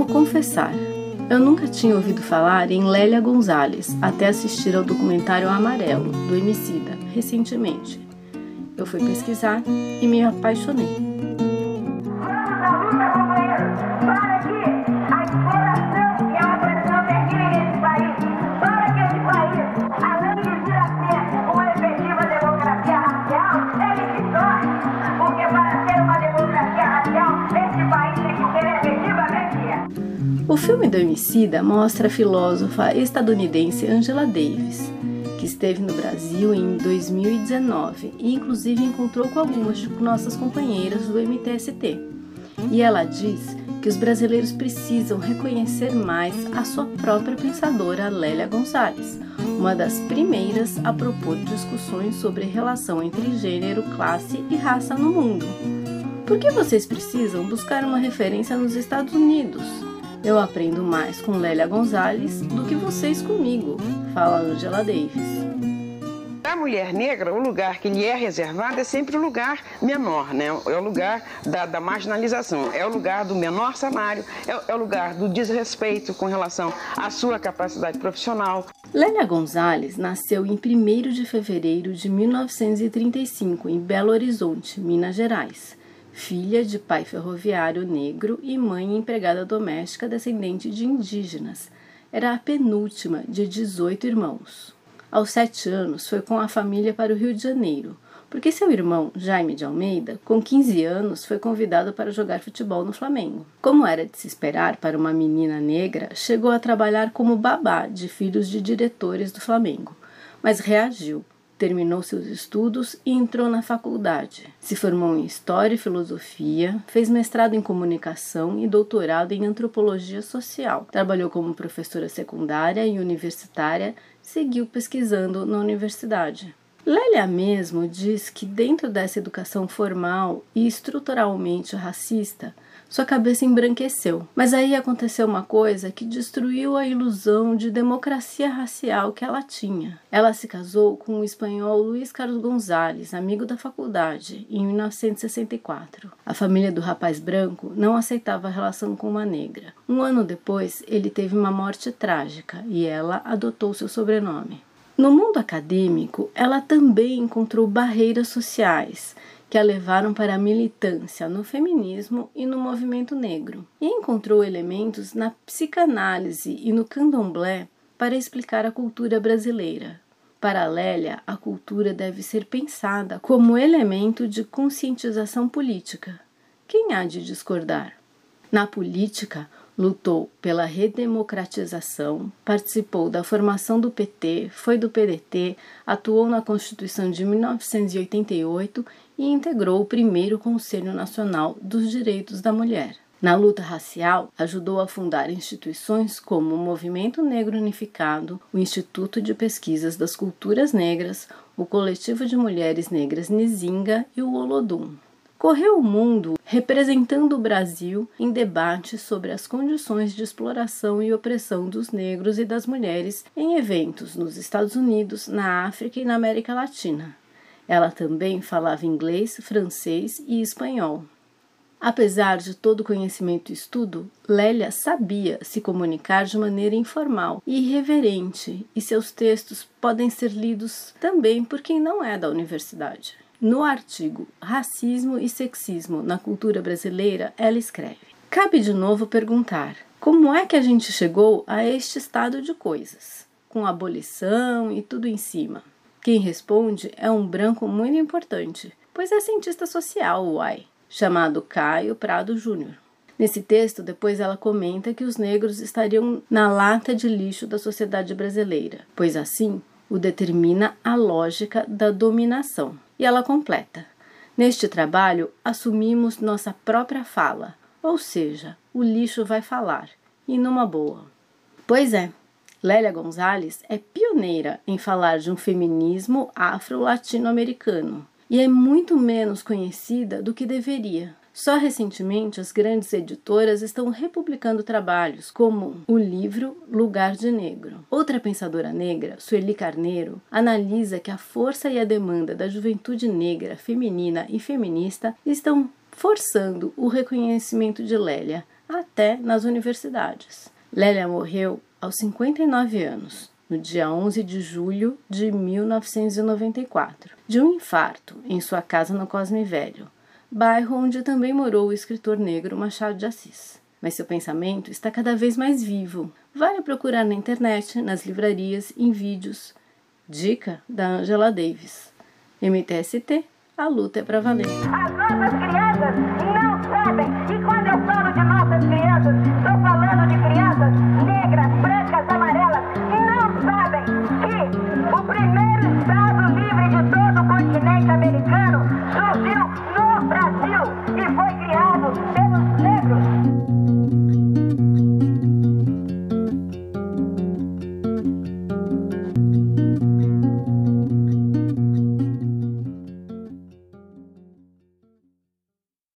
Devo confessar, eu nunca tinha ouvido falar em Lélia Gonzalez até assistir ao documentário Amarelo, do Emicida, recentemente. Eu fui pesquisar e me apaixonei. O filme do Emicida mostra a filósofa estadunidense Angela Davis, que esteve no Brasil em 2019 e inclusive encontrou com algumas de nossas companheiras do MTST. E ela diz que os brasileiros precisam reconhecer mais a sua própria pensadora Lélia Gonzalez, uma das primeiras a propor discussões sobre relação entre gênero, classe e raça no mundo. Por que vocês precisam buscar uma referência nos Estados Unidos? Eu aprendo mais com Lélia Gonzalez do que vocês comigo, fala Angela Davis. A mulher negra, o lugar que lhe é reservado é sempre o lugar menor, né? É o lugar da, da marginalização, é o lugar do menor salário, é, é, o lugar do desrespeito com relação à sua capacidade profissional. Lélia Gonzalez nasceu em 1 de fevereiro de 1935 em Belo Horizonte, Minas Gerais filha de pai ferroviário negro e mãe empregada doméstica descendente de indígenas. Era a penúltima de 18 irmãos. Aos sete anos, foi com a família para o Rio de Janeiro, porque seu irmão, Jaime de Almeida, com 15 anos, foi convidado para jogar futebol no Flamengo. Como era de se esperar para uma menina negra, chegou a trabalhar como babá de filhos de diretores do Flamengo, mas reagiu terminou seus estudos e entrou na faculdade. Se formou em História e Filosofia, fez mestrado em Comunicação e doutorado em Antropologia Social. Trabalhou como professora secundária e universitária, seguiu pesquisando na universidade. Lélia mesmo diz que dentro dessa educação formal e estruturalmente racista, sua cabeça embranqueceu. Mas aí aconteceu uma coisa que destruiu a ilusão de democracia racial que ela tinha. Ela se casou com o espanhol Luiz Carlos Gonzalez, amigo da faculdade, em 1964. A família do rapaz branco não aceitava a relação com uma negra. Um ano depois, ele teve uma morte trágica e ela adotou seu sobrenome. No mundo acadêmico, ela também encontrou barreiras sociais que a levaram para a militância no feminismo e no movimento negro, e encontrou elementos na psicanálise e no candomblé para explicar a cultura brasileira. Para Lélia, a cultura deve ser pensada como elemento de conscientização política. Quem há de discordar? Na política, lutou pela redemocratização, participou da formação do PT, foi do PDT, atuou na Constituição de 1988 e integrou o primeiro Conselho Nacional dos Direitos da Mulher. Na luta racial, ajudou a fundar instituições como o Movimento Negro Unificado, o Instituto de Pesquisas das Culturas Negras, o Coletivo de Mulheres Negras Nizinga e o Olodum correu o mundo representando o Brasil em debates sobre as condições de exploração e opressão dos negros e das mulheres em eventos nos Estados Unidos, na África e na América Latina. Ela também falava inglês, francês e espanhol. Apesar de todo conhecimento e estudo, Lélia sabia se comunicar de maneira informal e irreverente, e seus textos podem ser lidos também por quem não é da universidade. No artigo Racismo e Sexismo na Cultura Brasileira, ela escreve: Cabe de novo perguntar: como é que a gente chegou a este estado de coisas, com abolição e tudo em cima? Quem responde é um branco muito importante, pois é cientista social, uai, chamado Caio Prado Júnior. Nesse texto, depois ela comenta que os negros estariam na lata de lixo da sociedade brasileira, pois assim o determina a lógica da dominação. E ela completa: Neste trabalho, assumimos nossa própria fala, ou seja, o lixo vai falar, e numa boa. Pois é, Lélia Gonzalez é pioneira em falar de um feminismo afro-latino-americano e é muito menos conhecida do que deveria. Só recentemente as grandes editoras estão republicando trabalhos como o livro Lugar de Negro. Outra pensadora negra, Sueli Carneiro, analisa que a força e a demanda da juventude negra, feminina e feminista estão forçando o reconhecimento de Lélia, até nas universidades. Lélia morreu aos 59 anos, no dia 11 de julho de 1994, de um infarto em sua casa no Cosme Velho, bairro onde também morou o escritor negro Machado de Assis. Mas seu pensamento está cada vez mais vivo. Vale procurar na internet, nas livrarias, em vídeos. Dica da Angela Davis. MTST, a luta é para valer.